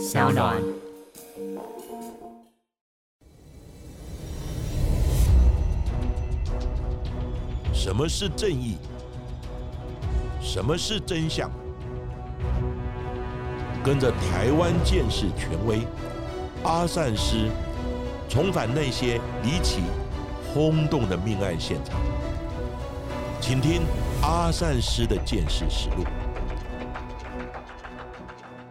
小暖。什么是正义？什么是真相？跟着台湾剑士权威阿善师，重返那些离奇、轰动的命案现场，请听阿善师的剑士实录。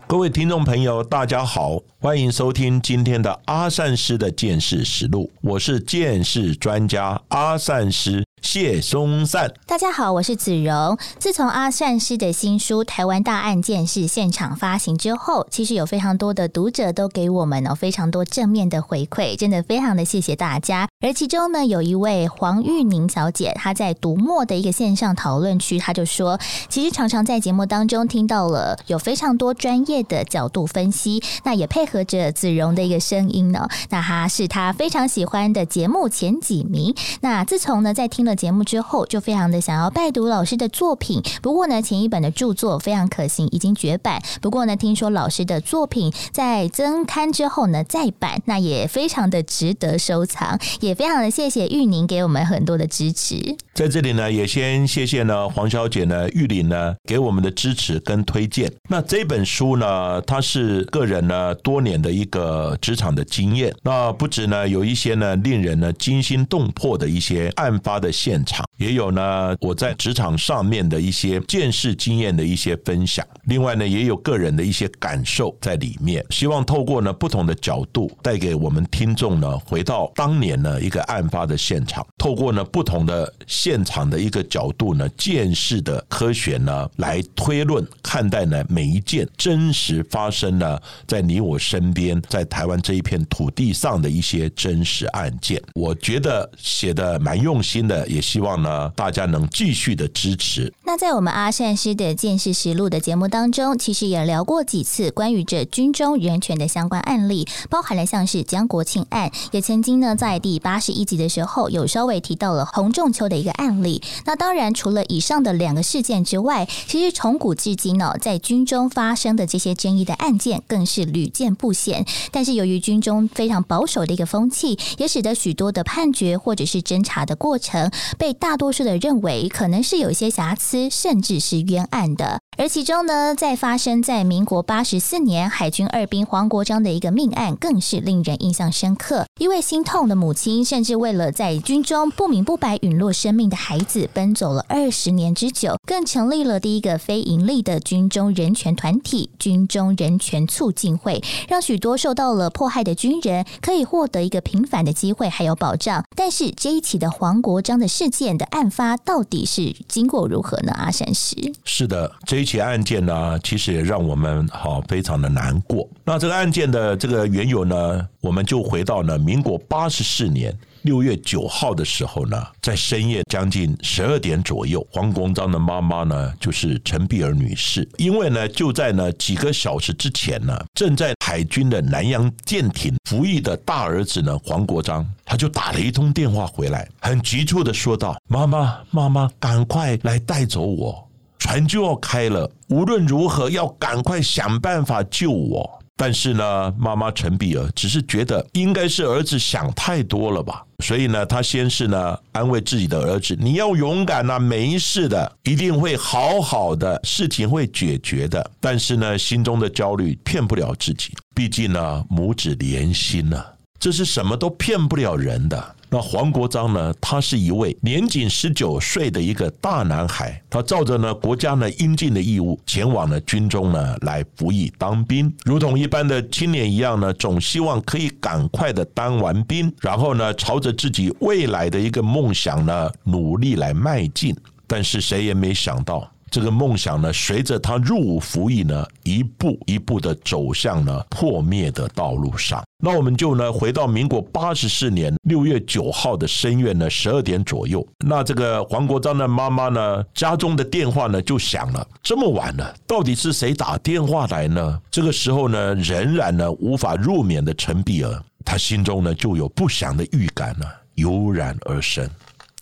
各位听众朋友，大家好，欢迎收听今天的阿善师的见识实录，我是见识专家阿善师。谢松善，大家好，我是子荣。自从阿善师的新书《台湾大案件》是现场发行之后，其实有非常多的读者都给我们呢非常多正面的回馈，真的非常的谢谢大家。而其中呢，有一位黄玉宁小姐，她在读墨的一个线上讨论区，她就说，其实常常在节目当中听到了有非常多专业的角度分析，那也配合着子荣的一个声音呢，那她是她非常喜欢的节目前几名。那自从呢，在听。节目之后就非常的想要拜读老师的作品，不过呢前一本的著作非常可行，已经绝版。不过呢听说老师的作品在增刊之后呢再版，那也非常的值得收藏，也非常的谢谢玉宁给我们很多的支持。在这里呢也先谢谢呢黄小姐呢玉玲呢给我们的支持跟推荐。那这本书呢它是个人呢多年的一个职场的经验，那不止呢有一些呢令人呢惊心动魄的一些案发的。现场也有呢，我在职场上面的一些见识经验的一些分享，另外呢，也有个人的一些感受在里面。希望透过呢不同的角度，带给我们听众呢，回到当年呢一个案发的现场，透过呢不同的现场的一个角度呢，见识的科学呢，来推论看待呢每一件真实发生呢在你我身边，在台湾这一片土地上的一些真实案件。我觉得写的蛮用心的。也希望呢，大家能继续的支持。那在我们阿善师的见识实录的节目当中，其实也聊过几次关于这军中人权的相关案例，包含了像是江国庆案，也曾经呢在第八十一集的时候有稍微提到了洪仲秋的一个案例。那当然，除了以上的两个事件之外，其实从古至今呢，在军中发生的这些争议的案件更是屡见不鲜。但是由于军中非常保守的一个风气，也使得许多的判决或者是侦查的过程。被大多数的认为可能是有些瑕疵，甚至是冤案的。而其中呢，在发生在民国八十四年海军二兵黄国章的一个命案，更是令人印象深刻。一位心痛的母亲，甚至为了在军中不明不白陨落生命的孩子，奔走了二十年之久，更成立了第一个非盈利的军中人权团体——军中人权促进会，让许多受到了迫害的军人可以获得一个平反的机会，还有保障。但是这一起的黄国章的事件的案发，到底是经过如何呢？阿山石是的，这一。起案件呢，其实也让我们好非常的难过。那这个案件的这个缘由呢，我们就回到呢民国八十四年六月九号的时候呢，在深夜将近十二点左右，黄国章的妈妈呢就是陈碧儿女士，因为呢就在呢几个小时之前呢，正在海军的南洋舰艇服役的大儿子呢黄国章，他就打了一通电话回来，很急促的说道：“妈妈，妈妈，赶快来带走我。”船就要开了，无论如何要赶快想办法救我。但是呢，妈妈陈碧儿只是觉得应该是儿子想太多了吧，所以呢，他先是呢安慰自己的儿子：“你要勇敢呐，没事的，一定会好好的，事情会解决的。”但是呢，心中的焦虑骗不了自己，毕竟呢，母子连心呢，这是什么都骗不了人的。那黄国章呢？他是一位年仅十九岁的一个大男孩，他照着呢国家呢应尽的义务，前往了军中呢来服役当兵，如同一般的青年一样呢，总希望可以赶快的当完兵，然后呢朝着自己未来的一个梦想呢努力来迈进。但是谁也没想到。这个梦想呢，随着他入伍服役呢，一步一步的走向了破灭的道路上。那我们就呢，回到民国八十四年六月九号的深夜呢，十二点左右。那这个黄国章的妈妈呢，家中的电话呢就响了。这么晚了，到底是谁打电话来呢？这个时候呢，仍然呢无法入眠的陈碧儿，她心中呢就有不祥的预感呢油然而生。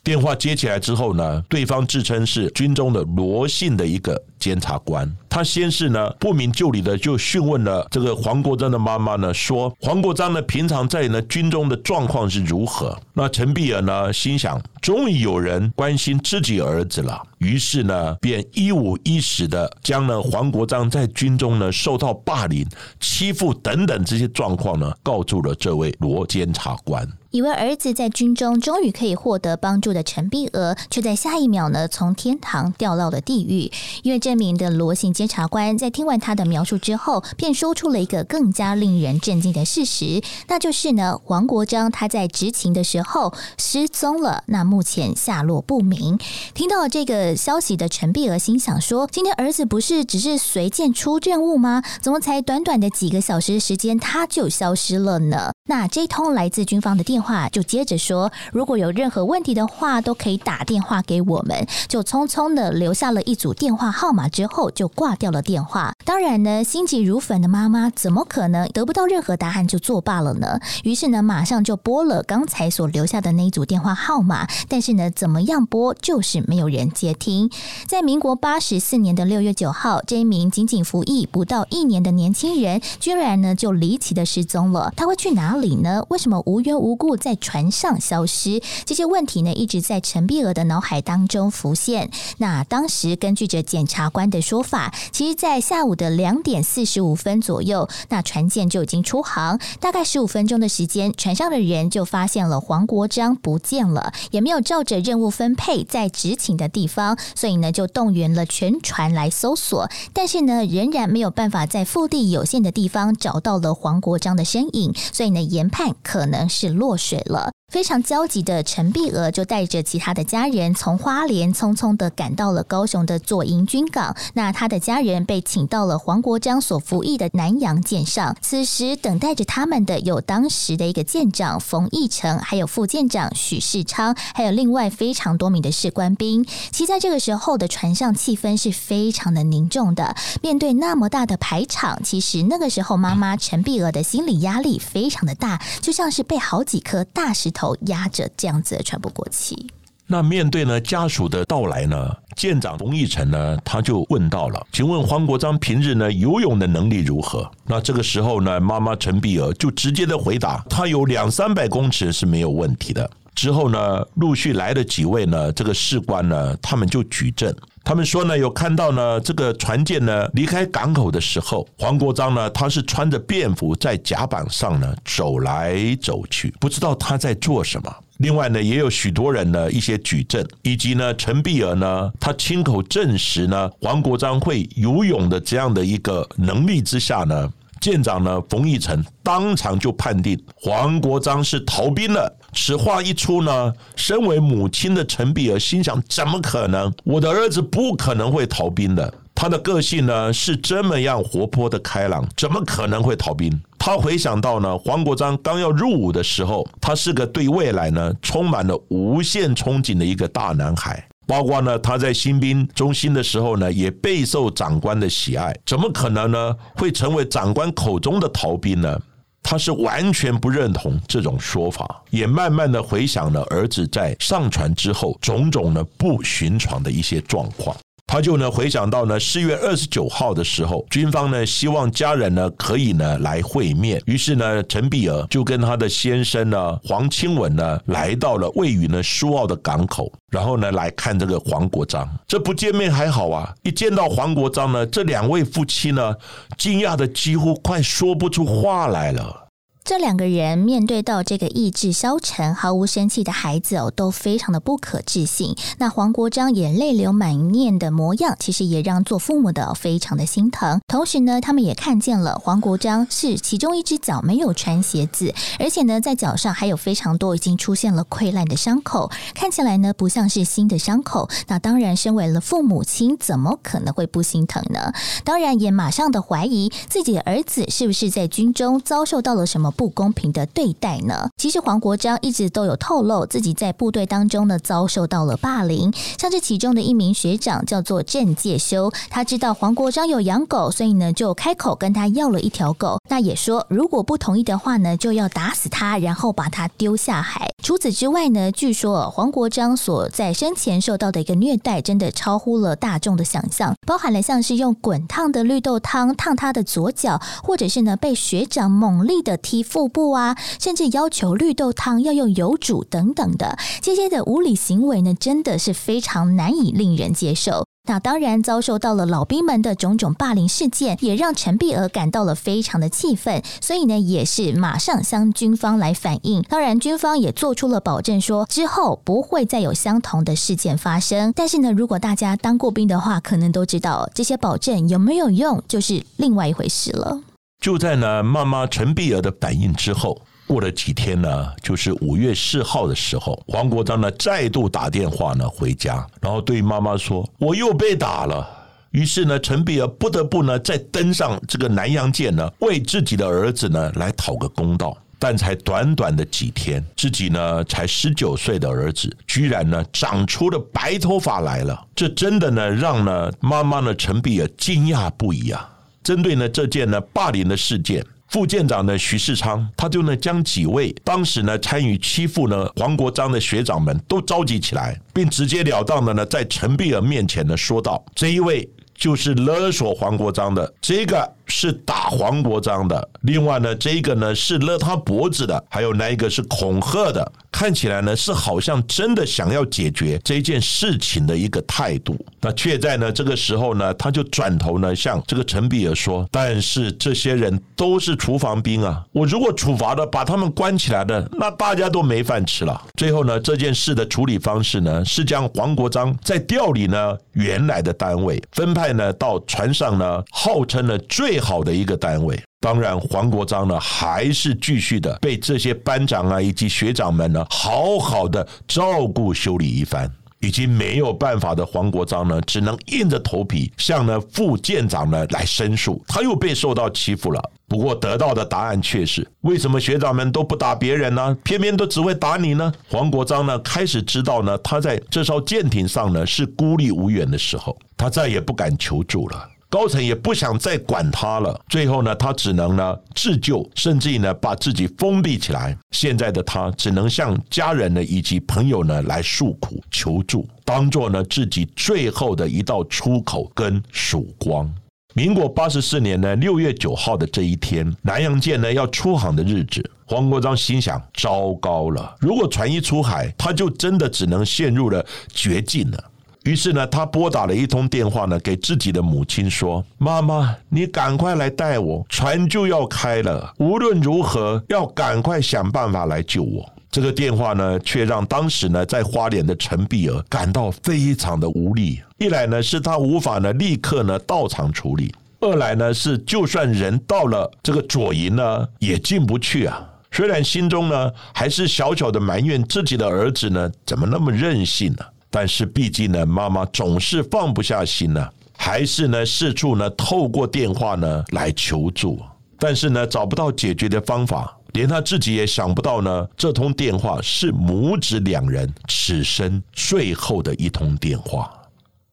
电话接起来之后呢，对方自称是军中的罗姓的一个监察官。他先是呢不明就里的就讯问了这个黄国章的妈妈呢，说黄国章呢平常在呢军中的状况是如何？那陈碧儿呢心想，终于有人关心自己儿子了，于是呢便一五一十的将呢黄国章在军中呢受到霸凌、欺负等等这些状况呢告诉了这位罗监察官。以为儿子在军中终于可以获得帮助的陈碧娥，却在下一秒呢从天堂掉到了地狱。因为这名的罗姓监察官在听完他的描述之后，便说出了一个更加令人震惊的事实，那就是呢王国章他在执勤的时候失踪了，那目前下落不明。听到这个消息的陈碧娥心想说：今天儿子不是只是随便出任务吗？怎么才短短的几个小时时间他就消失了呢？那这通来自军方的电话话就接着说，如果有任何问题的话，都可以打电话给我们。就匆匆的留下了一组电话号码之后，就挂掉了电话。当然呢，心急如焚的妈妈怎么可能得不到任何答案就作罢了呢？于是呢，马上就拨了刚才所留下的那一组电话号码。但是呢，怎么样拨就是没有人接听。在民国八十四年的六月九号，这一名仅仅服役不到一年的年轻人，居然呢就离奇的失踪了。他会去哪？里呢？为什么无缘无故在船上消失？这些问题呢，一直在陈碧娥的脑海当中浮现。那当时根据着检察官的说法，其实，在下午的两点四十五分左右，那船舰就已经出航。大概十五分钟的时间，船上的人就发现了黄国章不见了，也没有照着任务分配在执勤的地方，所以呢，就动员了全船来搜索。但是呢，仍然没有办法在腹地有限的地方找到了黄国章的身影，所以呢。研判可能是落水了。非常焦急的陈碧娥就带着其他的家人从花莲匆匆的赶到了高雄的左营军港。那他的家人被请到了黄国章所服役的南洋舰上。此时等待着他们的有当时的一个舰长冯义成，还有副舰长许世昌，还有另外非常多名的士官兵。其实在这个时候的船上气氛是非常的凝重的。面对那么大的排场，其实那个时候妈妈陈碧娥的心理压力非常的大，就像是被好几颗大石。头压着这样子的喘不过气。那面对呢家属的到来呢，舰长冯义成呢他就问到了：“请问黄国章平日呢游泳的能力如何？”那这个时候呢，妈妈陈碧娥就直接的回答：“他有两三百公尺是没有问题的。”之后呢，陆续来的几位呢，这个士官呢，他们就举证。他们说呢，有看到呢，这个船舰呢离开港口的时候，黄国章呢，他是穿着便服在甲板上呢走来走去，不知道他在做什么。另外呢，也有许多人呢一些举证，以及呢陈碧儿呢，他亲口证实呢，黄国章会游泳的这样的一个能力之下呢。舰长呢，冯义成当场就判定黄国章是逃兵了。此话一出呢，身为母亲的陈碧儿心想：怎么可能？我的儿子不可能会逃兵的。他的个性呢是这么样活泼的开朗，怎么可能会逃兵？他回想到呢，黄国章刚要入伍的时候，他是个对未来呢充满了无限憧憬的一个大男孩。包括呢，他在新兵中心的时候呢，也备受长官的喜爱。怎么可能呢？会成为长官口中的逃兵呢？他是完全不认同这种说法，也慢慢的回想了儿子在上船之后种种的不寻常的一些状况。他就呢回想到呢四月二十九号的时候，军方呢希望家人呢可以呢来会面，于是呢陈碧儿就跟他的先生呢黄清文呢来到了位于呢苏澳的港口，然后呢来看这个黄国章。这不见面还好啊，一见到黄国章呢，这两位夫妻呢惊讶的几乎快说不出话来了。这两个人面对到这个意志消沉、毫无生气的孩子哦，都非常的不可置信。那黄国章也泪流满面的模样，其实也让做父母的非常的心疼。同时呢，他们也看见了黄国章是其中一只脚没有穿鞋子，而且呢，在脚上还有非常多已经出现了溃烂的伤口，看起来呢不像是新的伤口。那当然，身为了父母亲，怎么可能会不心疼呢？当然，也马上的怀疑自己的儿子是不是在军中遭受到了什么。不公平的对待呢？其实黄国章一直都有透露自己在部队当中呢遭受到了霸凌，像这其中的一名学长叫做郑介修，他知道黄国章有养狗，所以呢就开口跟他要了一条狗，那也说如果不同意的话呢就要打死他，然后把他丢下海。除此之外呢，据说黄国章所在生前受到的一个虐待，真的超乎了大众的想象，包含了像是用滚烫的绿豆汤烫他的左脚，或者是呢被学长猛力的踢腹部啊，甚至要求绿豆汤要用油煮等等的这些的无理行为呢，真的是非常难以令人接受。那当然，遭受到了老兵们的种种霸凌事件，也让陈碧娥感到了非常的气愤，所以呢，也是马上向军方来反映。当然，军方也做出了保证，说之后不会再有相同的事件发生。但是呢，如果大家当过兵的话，可能都知道这些保证有没有用，就是另外一回事了。就在呢，妈妈陈碧娥的反应之后。过了几天呢，就是五月四号的时候，黄国章呢再度打电话呢回家，然后对妈妈说：“我又被打了。”于是呢，陈碧儿不得不呢再登上这个南阳舰呢，为自己的儿子呢来讨个公道。但才短短的几天，自己呢才十九岁的儿子，居然呢长出了白头发来了，这真的呢让呢妈妈呢陈碧儿惊讶不已啊！针对呢这件呢霸凌的事件。副舰长呢，徐世昌，他就呢将几位当时呢参与欺负呢黄国章的学长们都召集起来，并直截了当的呢在陈碧儿面前呢说道：“这一位就是勒索黄国章的，这个是打黄国章的，另外呢这个呢是勒他脖子的，还有那一个是恐吓的。”看起来呢是好像真的想要解决这件事情的一个态度，那却在呢这个时候呢，他就转头呢向这个陈比尔说：“但是这些人都是厨房兵啊，我如果处罚的把他们关起来的，那大家都没饭吃了。”最后呢，这件事的处理方式呢是将黄国章在调离呢原来的单位，分派呢到船上呢号称呢最最好的一个单位。当然，黄国章呢还是继续的被这些班长啊以及学长们呢好好的照顾修理一番。已经没有办法的黄国章呢，只能硬着头皮向呢副舰长呢来申诉，他又被受到欺负了。不过得到的答案却是：为什么学长们都不打别人呢？偏偏都只会打你呢？黄国章呢开始知道呢，他在这艘舰艇上呢是孤立无援的时候，他再也不敢求助了。高层也不想再管他了，最后呢，他只能呢自救，甚至于呢把自己封闭起来。现在的他只能向家人呢以及朋友呢来诉苦求助，当做呢自己最后的一道出口跟曙光。民国八十四年呢六月九号的这一天，南洋舰呢要出航的日子，黄国章心想：糟糕了，如果船一出海，他就真的只能陷入了绝境了。于是呢，他拨打了一通电话呢，给自己的母亲说：“妈妈，你赶快来带我，船就要开了。无论如何，要赶快想办法来救我。”这个电话呢，却让当时呢在花莲的陈碧儿感到非常的无力。一来呢，是他无法呢立刻呢到场处理；二来呢，是就算人到了这个左营呢，也进不去啊。虽然心中呢还是小小的埋怨自己的儿子呢，怎么那么任性呢？但是毕竟呢，妈妈总是放不下心呢，还是呢四处呢透过电话呢来求助，但是呢找不到解决的方法，连他自己也想不到呢，这通电话是母子两人此生最后的一通电话。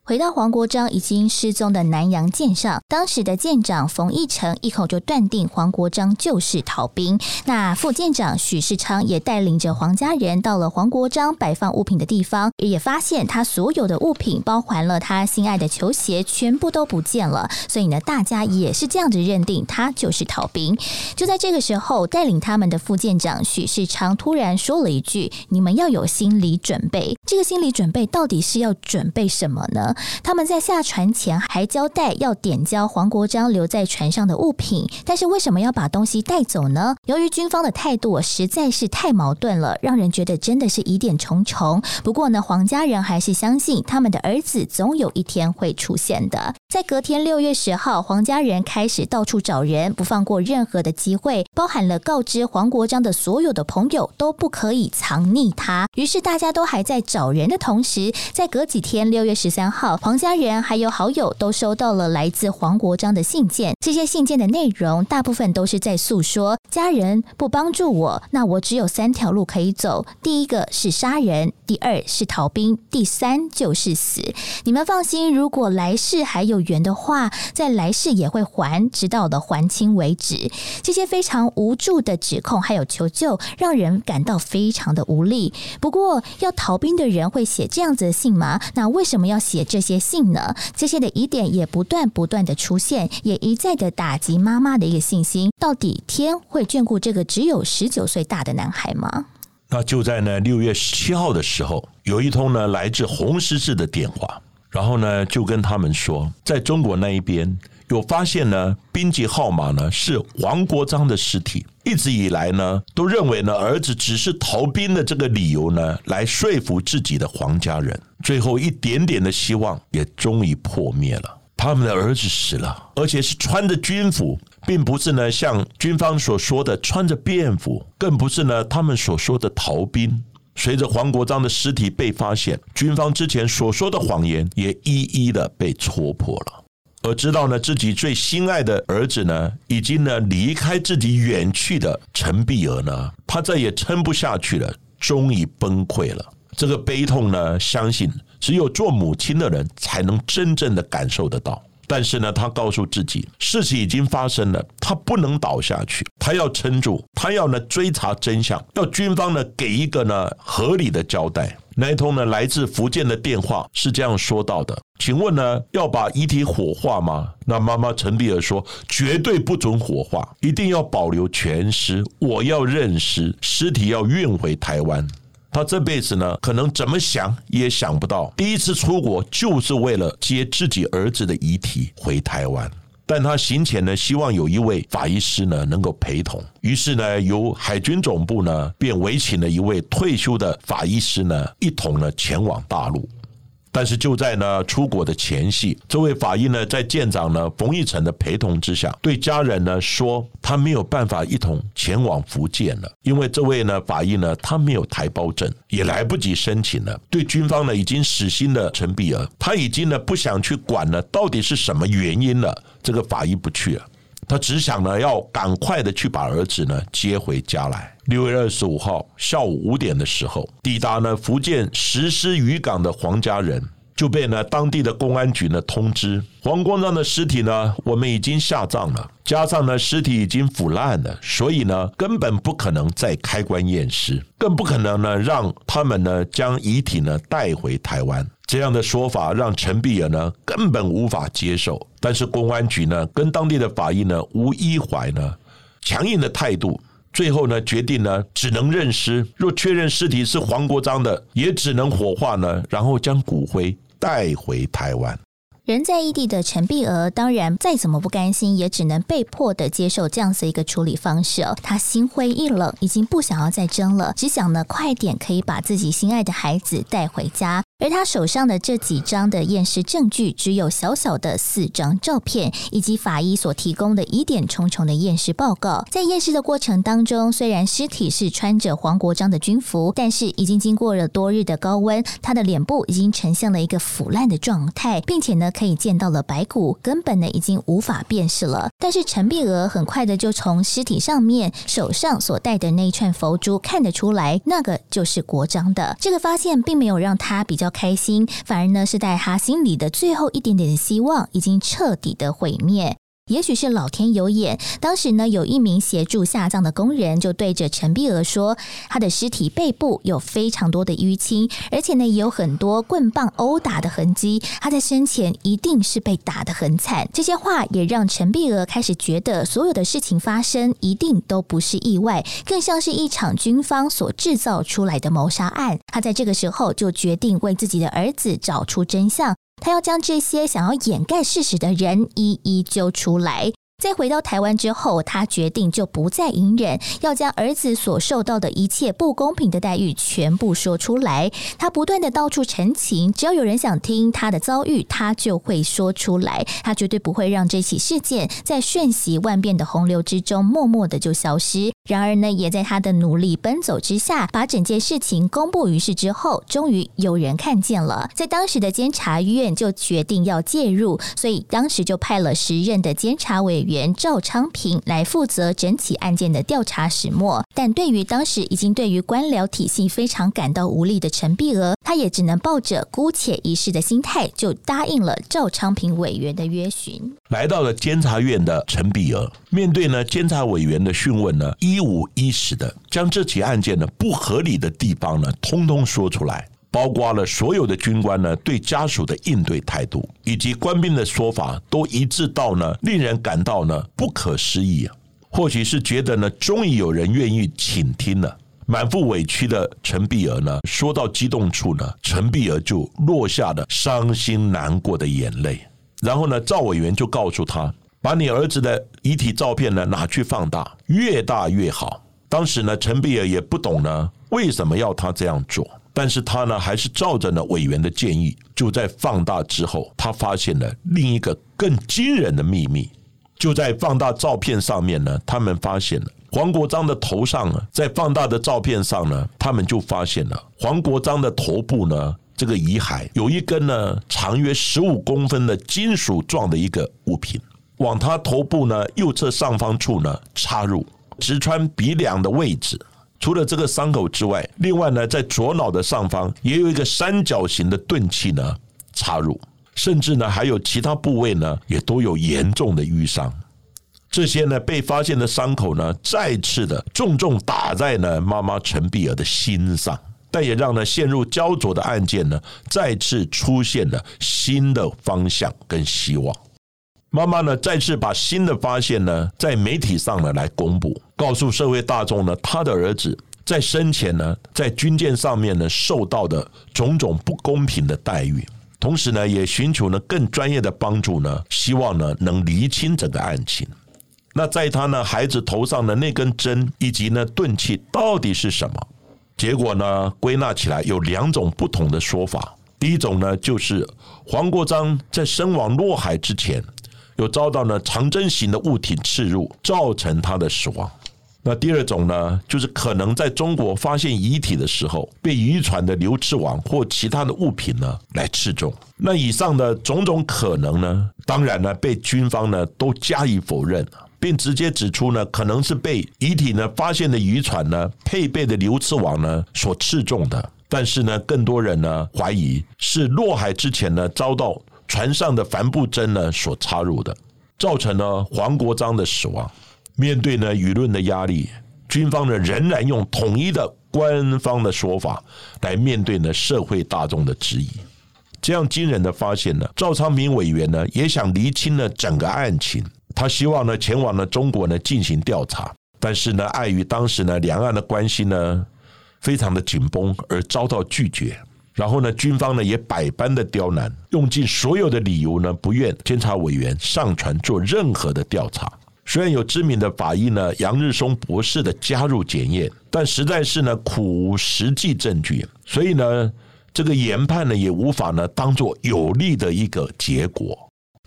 回到黄国章已经失踪的南洋舰上，当时的舰长冯义成一口就断定黄国章就是逃兵。那副舰长许世昌也带领着黄家人到了黄国章摆放物品的地方，也发现他所有的物品，包含了他心爱的球鞋，全部都不见了。所以呢，大家也是这样子认定他就是逃兵。就在这个时候，带领他们的副舰长许世昌突然说了一句：“你们要有心理准备。”这个心理准备到底是要准备什么呢？他们在下船前还交代要点交黄国章留在船上的物品，但是为什么要把东西带走呢？由于军方的态度实在是太矛盾了，让人觉得真的是疑点重重。不过呢，黄家人还是相信他们的儿子总有一天会出现的。在隔天六月十号，黄家人开始到处找人，不放过任何的机会，包含了告知黄国章的所有的朋友都不可以藏匿他。于是大家都还在找人的同时，在隔几天六月十三号，黄家人还有好友都收到了来自黄国章的信件。这些信件的内容大部分都是在诉说，家人不帮助我，那我只有三条路可以走：第一个是杀人，第二是逃兵，第三就是死。你们放心，如果来世还有。元的话，在来世也会还，直到的还清为止。这些非常无助的指控还有求救，让人感到非常的无力。不过，要逃兵的人会写这样子的信吗？那为什么要写这些信呢？这些的疑点也不断不断的出现，也一再的打击妈妈的一个信心。到底天会眷顾这个只有十九岁大的男孩吗？那就在呢六月十七号的时候，有一通呢来自红十字的电话，然后呢就跟他们说，在中国那一边有发现呢，兵籍号码呢是黄国璋的尸体。一直以来呢，都认为呢儿子只是逃兵的这个理由呢，来说服自己的黄家人。最后一点点的希望也终于破灭了，他们的儿子死了，而且是穿着军服。并不是呢，像军方所说的穿着便服，更不是呢他们所说的逃兵。随着黄国章的尸体被发现，军方之前所说的谎言也一一的被戳破了。而知道呢自己最心爱的儿子呢，已经呢离开自己远去的陈碧娥呢，他再也撑不下去了，终于崩溃了。这个悲痛呢，相信只有做母亲的人才能真正的感受得到。但是呢，他告诉自己，事情已经发生了，他不能倒下去，他要撑住，他要呢追查真相，要军方呢给一个呢合理的交代。那一通呢来自福建的电话是这样说到的：“请问呢要把遗体火化吗？”那妈妈陈碧儿说：“绝对不准火化，一定要保留全尸，我要认尸，尸体要运回台湾。”他这辈子呢，可能怎么想也想不到，第一次出国就是为了接自己儿子的遗体回台湾。但他行前呢，希望有一位法医师呢能够陪同，于是呢，由海军总部呢便委请了一位退休的法医师呢，一同呢前往大陆。但是就在呢出国的前夕，这位法医呢在舰长呢冯玉成的陪同之下，对家人呢说他没有办法一同前往福建了，因为这位呢法医呢他没有台胞证，也来不及申请了。对军方呢已经死心的陈碧儿，他已经呢不想去管了，到底是什么原因了？这个法医不去了。他只想呢，要赶快的去把儿子呢接回家来。六月二十五号下午五点的时候，抵达呢福建石狮渔港的黄家人就被呢当地的公安局呢通知，黄光章的尸体呢我们已经下葬了，加上呢尸体已经腐烂了，所以呢根本不可能再开棺验尸，更不可能呢让他们呢将遗体呢带回台湾。这样的说法让陈碧儿呢根本无法接受，但是公安局呢跟当地的法医呢吴一怀呢强硬的态度，最后呢决定呢只能认尸，若确认尸体是黄国章的，也只能火化呢，然后将骨灰带回台湾。人在异地的陈碧娥，当然再怎么不甘心，也只能被迫的接受这样子一个处理方式。她心灰意冷，已经不想要再争了，只想呢快点可以把自己心爱的孩子带回家。而他手上的这几张的验尸证据，只有小小的四张照片，以及法医所提供的疑点重重的验尸报告。在验尸的过程当中，虽然尸体是穿着黄国章的军服，但是已经经过了多日的高温，他的脸部已经呈现了一个腐烂的状态，并且呢，可以见到了白骨，根本呢已经无法辨识了。但是陈碧娥很快的就从尸体上面手上所戴的那一串佛珠看得出来，那个就是国章的。这个发现并没有让他比较。开心，反而呢是在他心里的最后一点点的希望已经彻底的毁灭。也许是老天有眼，当时呢，有一名协助下葬的工人就对着陈碧娥说：“他的尸体背部有非常多的淤青，而且呢，也有很多棍棒殴打的痕迹。他在生前一定是被打得很惨。”这些话也让陈碧娥开始觉得，所有的事情发生一定都不是意外，更像是一场军方所制造出来的谋杀案。他在这个时候就决定为自己的儿子找出真相。他要将这些想要掩盖事实的人一一揪出来。在回到台湾之后，他决定就不再隐忍，要将儿子所受到的一切不公平的待遇全部说出来。他不断的到处陈情，只要有人想听他的遭遇，他就会说出来。他绝对不会让这起事件在瞬息万变的洪流之中默默的就消失。然而呢，也在他的努力奔走之下，把整件事情公布于世之后，终于有人看见了。在当时的监察院就决定要介入，所以当时就派了时任的监察委。员赵昌平来负责整起案件的调查始末。但对于当时已经对于官僚体系非常感到无力的陈碧娥，他也只能抱着姑且一试的心态，就答应了赵昌平委员的约询。来到了监察院的陈碧娥，面对呢监察委员的讯问呢，一五一十的将这起案件呢不合理的地方呢，通通说出来。包括了所有的军官呢，对家属的应对态度，以及官兵的说法，都一致到呢，令人感到呢不可思议啊！或许是觉得呢，终于有人愿意倾听了。满腹委屈的陈碧儿呢，说到激动处呢，陈碧儿就落下了伤心难过的眼泪。然后呢，赵委员就告诉他，把你儿子的遗体照片呢拿去放大，越大越好。当时呢，陈碧儿也不懂呢，为什么要他这样做。但是他呢，还是照着呢委员的建议，就在放大之后，他发现了另一个更惊人的秘密。就在放大照片上面呢，他们发现了黄国章的头上呢，在放大的照片上呢，他们就发现了黄国章的头部呢，这个遗骸有一根呢长约十五公分的金属状的一个物品，往他头部呢右侧上方处呢插入，直穿鼻梁的位置。除了这个伤口之外，另外呢，在左脑的上方也有一个三角形的钝器呢插入，甚至呢还有其他部位呢也都有严重的淤伤。这些呢被发现的伤口呢，再次的重重打在呢妈妈陈碧儿的心上，但也让呢陷入焦灼的案件呢再次出现了新的方向跟希望。妈妈呢，再次把新的发现呢，在媒体上呢来公布，告诉社会大众呢，他的儿子在生前呢，在军舰上面呢受到的种种不公平的待遇，同时呢，也寻求呢更专业的帮助呢，希望呢能厘清整个案情。那在他呢孩子头上的那根针以及呢钝器到底是什么？结果呢归纳起来有两种不同的说法。第一种呢，就是黄国章在身亡落海之前。有遭到呢长针型的物体刺入，造成他的死亡。那第二种呢，就是可能在中国发现遗体的时候，被渔船的流刺网或其他的物品呢来刺中。那以上的种种可能呢，当然呢被军方呢都加以否认，并直接指出呢，可能是被遗体呢发现的渔船呢配备的流刺网呢所刺中的。但是呢，更多人呢怀疑是落海之前呢遭到。船上的帆布针呢所插入的，造成了黄国章的死亡。面对呢舆论的压力，军方呢仍然用统一的官方的说法来面对呢社会大众的质疑。这样惊人的发现呢，赵昌明委员呢也想厘清了整个案情，他希望呢前往呢中国呢进行调查，但是呢碍于当时呢两岸的关系呢非常的紧绷，而遭到拒绝。然后呢，军方呢也百般的刁难，用尽所有的理由呢，不愿监察委员上船做任何的调查。虽然有知名的法医呢杨日松博士的加入检验，但实在是呢苦无实际证据，所以呢这个研判呢也无法呢当做有利的一个结果。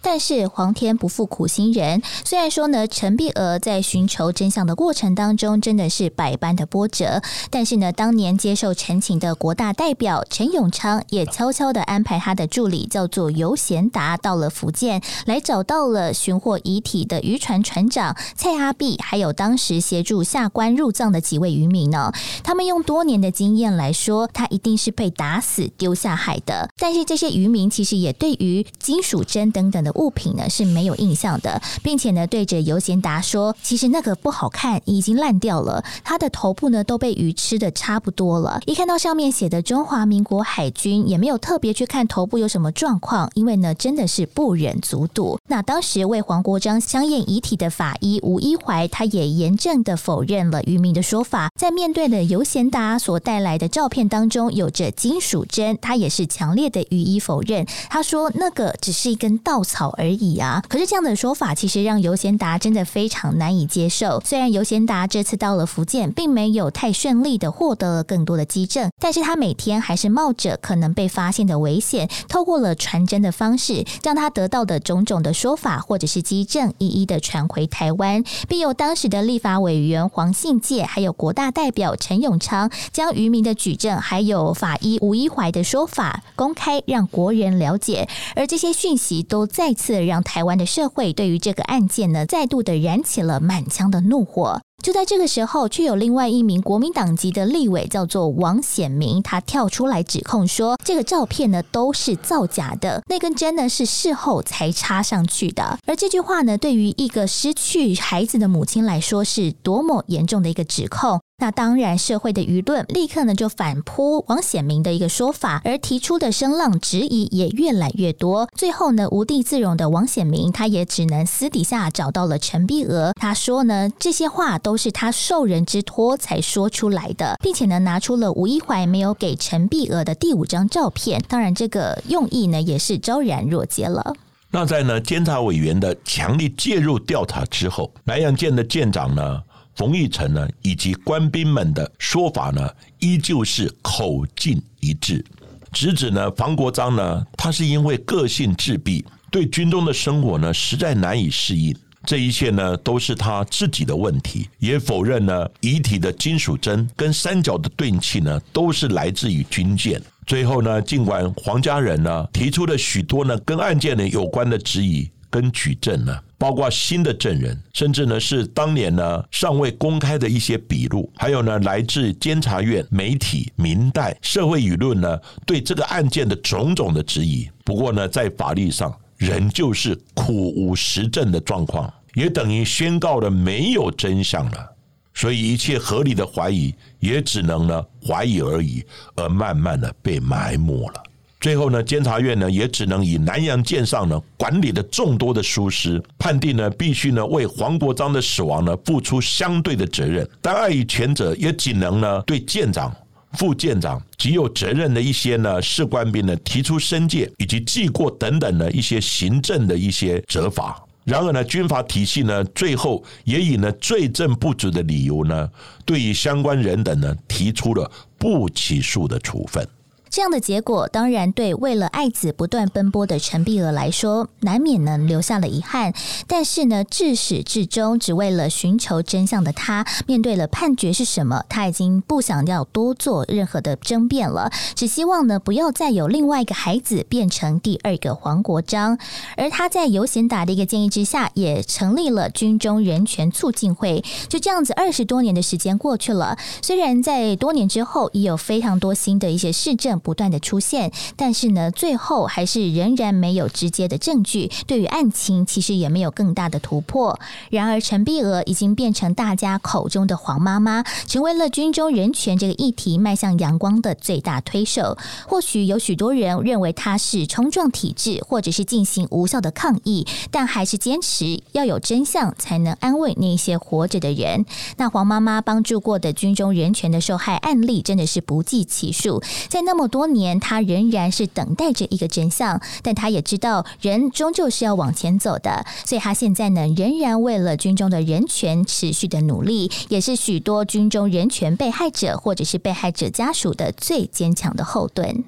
但是皇天不负苦心人，虽然说呢，陈碧娥在寻求真相的过程当中真的是百般的波折，但是呢，当年接受陈情的国大代表陈永昌也悄悄的安排他的助理叫做尤贤达到了福建，来找到了寻获遗体的渔船船长蔡阿碧，还有当时协助下关入藏的几位渔民呢。他们用多年的经验来说，他一定是被打死丢下海的。但是这些渔民其实也对于金属针等等的。物品呢是没有印象的，并且呢对着尤贤达说：“其实那个不好看，已经烂掉了。他的头部呢都被鱼吃的差不多了。一看到上面写的中华民国海军，也没有特别去看头部有什么状况，因为呢真的是不忍卒睹。那当时为黄国章相验遗体的法医吴一怀，他也严正的否认了渔民的说法。在面对的尤贤达所带来的照片当中，有着金属针，他也是强烈的予以否认。他说那个只是一根稻草。”好而已啊！可是这样的说法其实让尤贤达真的非常难以接受。虽然尤贤达这次到了福建，并没有太顺利的获得了更多的基证，但是他每天还是冒着可能被发现的危险，透过了传真的方式，将他得到的种种的说法或者是基证一一的传回台湾，并由当时的立法委员黄信介，还有国大代表陈永昌，将渔民的举证，还有法医吴一怀的说法公开，让国人了解。而这些讯息都在。再次让台湾的社会对于这个案件呢，再度的燃起了满腔的怒火。就在这个时候，却有另外一名国民党籍的立委叫做王显明，他跳出来指控说，这个照片呢都是造假的，那根针呢是事后才插上去的。而这句话呢，对于一个失去孩子的母亲来说，是多么严重的一个指控。那当然，社会的舆论立刻呢就反扑王显明的一个说法，而提出的声浪质疑也越来越多。最后呢，无地自容的王显明，他也只能私底下找到了陈碧娥，他说呢，这些话都是他受人之托才说出来的，并且呢，拿出了吴一怀没有给陈碧娥的第五张照片。当然，这个用意呢也是昭然若揭了。那在呢监察委员的强力介入调查之后，南洋舰的舰长呢？冯玉成呢，以及官兵们的说法呢，依旧是口径一致，直指呢房国璋呢，他是因为个性自闭，对军中的生活呢实在难以适应，这一切呢都是他自己的问题，也否认呢遗体的金属针跟三角的钝器呢都是来自于军舰。最后呢，尽管黄家人呢提出了许多呢跟案件呢有关的质疑。跟举证呢，包括新的证人，甚至呢是当年呢尚未公开的一些笔录，还有呢来自监察院、媒体、明代、社会舆论呢对这个案件的种种的质疑。不过呢，在法律上仍旧是苦无实证的状况，也等于宣告了没有真相了。所以一切合理的怀疑也只能呢怀疑而已，而慢慢的被埋没了。最后呢，监察院呢也只能以南洋舰上呢管理的众多的疏失，判定呢必须呢为黄国章的死亡呢付出相对的责任。但碍于前者，也仅能呢对舰长、副舰长极有责任的一些呢士官兵呢提出申诫以及记过等等的一些行政的一些责罚。然而呢，军法体系呢最后也以呢罪证不足的理由呢，对于相关人等呢提出了不起诉的处分。这样的结果，当然对为了爱子不断奔波的陈碧娥来说，难免呢留下了遗憾。但是呢，至始至终只为了寻求真相的他，面对了判决是什么，他已经不想要多做任何的争辩了，只希望呢不要再有另外一个孩子变成第二个黄国章。而他在尤贤达的一个建议之下，也成立了军中人权促进会。就这样子，二十多年的时间过去了，虽然在多年之后，也有非常多新的一些市政。不断的出现，但是呢，最后还是仍然没有直接的证据，对于案情其实也没有更大的突破。然而，陈碧娥已经变成大家口中的黄妈妈，成为了军中人权这个议题迈向阳光的最大推手。或许有许多人认为她是冲撞体制，或者是进行无效的抗议，但还是坚持要有真相才能安慰那些活着的人。那黄妈妈帮助过的军中人权的受害案例真的是不计其数，在那么。多年，他仍然是等待着一个真相，但他也知道人终究是要往前走的，所以他现在呢，仍然为了军中的人权持续的努力，也是许多军中人权被害者或者是被害者家属的最坚强的后盾。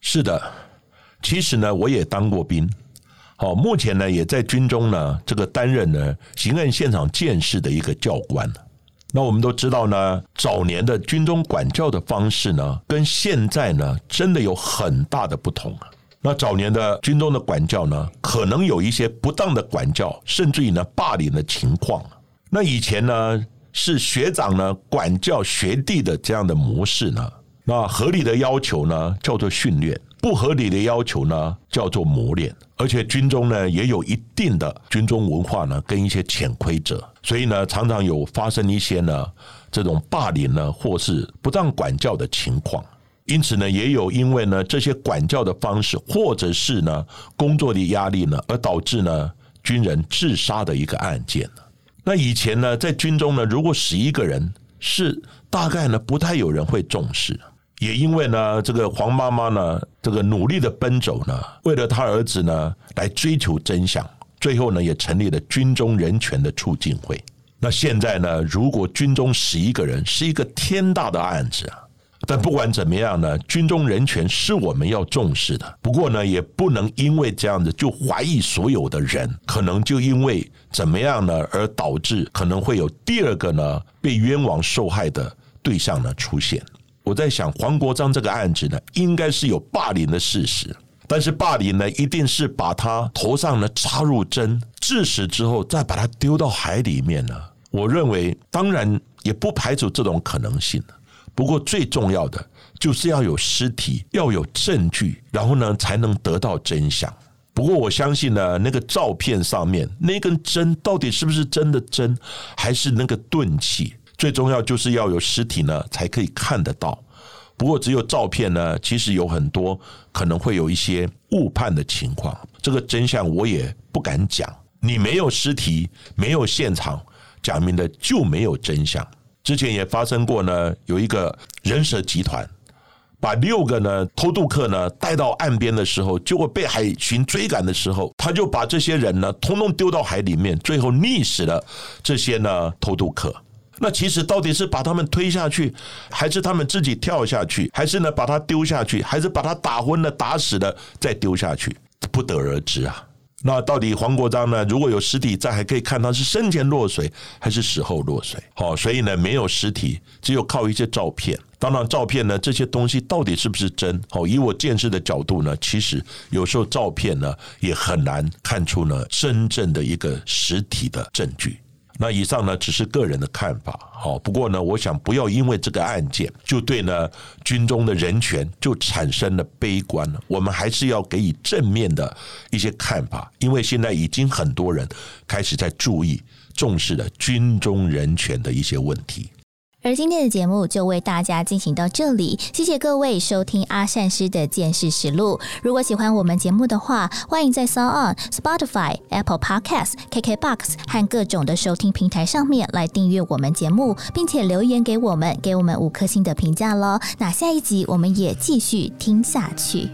是的，其实呢，我也当过兵，好，目前呢，也在军中呢，这个担任呢刑案现场见识的一个教官。那我们都知道呢，早年的军中管教的方式呢，跟现在呢，真的有很大的不同。那早年的军中的管教呢，可能有一些不当的管教，甚至于呢，霸凌的情况。那以前呢，是学长呢管教学弟的这样的模式呢，那合理的要求呢，叫做训练。不合理的要求呢，叫做磨练，而且军中呢也有一定的军中文化呢，跟一些潜规则，所以呢常常有发生一些呢这种霸凌呢或是不当管教的情况，因此呢也有因为呢这些管教的方式或者是呢工作的压力呢而导致呢军人自杀的一个案件。那以前呢在军中呢，如果死一个人，是大概呢不太有人会重视。也因为呢，这个黄妈妈呢，这个努力的奔走呢，为了她儿子呢，来追求真相，最后呢，也成立了军中人权的促进会。那现在呢，如果军中十一个人，是一个天大的案子啊。但不管怎么样呢，军中人权是我们要重视的。不过呢，也不能因为这样子就怀疑所有的人，可能就因为怎么样呢，而导致可能会有第二个呢被冤枉受害的对象呢出现。我在想，黄国章这个案子呢，应该是有霸凌的事实，但是霸凌呢，一定是把他头上呢插入针，致死之后再把他丢到海里面呢。我认为，当然也不排除这种可能性。不过最重要的就是要有尸体，要有证据，然后呢才能得到真相。不过我相信呢，那个照片上面那根针到底是不是真的针，还是那个钝器？最重要就是要有尸体呢，才可以看得到。不过只有照片呢，其实有很多可能会有一些误判的情况。这个真相我也不敢讲。你没有尸体，没有现场，讲明的就没有真相。之前也发生过呢，有一个人蛇集团。把六个呢偷渡客呢带到岸边的时候，结果被海巡追赶的时候，他就把这些人呢通通丢到海里面，最后溺死了这些呢偷渡客。那其实到底是把他们推下去，还是他们自己跳下去，还是呢把他丢下去，还是把他打昏了、打死了再丢下去，不得而知啊。那到底黄国章呢？如果有尸体在，还可以看他是生前落水还是死后落水。好，所以呢没有尸体，只有靠一些照片。当然，照片呢这些东西到底是不是真？好，以我见识的角度呢，其实有时候照片呢也很难看出呢真正的一个实体的证据。那以上呢只是个人的看法，好，不过呢，我想不要因为这个案件就对呢军中的人权就产生了悲观了。我们还是要给予正面的一些看法，因为现在已经很多人开始在注意、重视了军中人权的一些问题。而今天的节目就为大家进行到这里，谢谢各位收听阿善师的见识实录。如果喜欢我们节目的话，欢迎在 s o n Spotify、Apple Podcasts、KKBox 和各种的收听平台上面来订阅我们节目，并且留言给我们，给我们五颗星的评价喽。那下一集我们也继续听下去。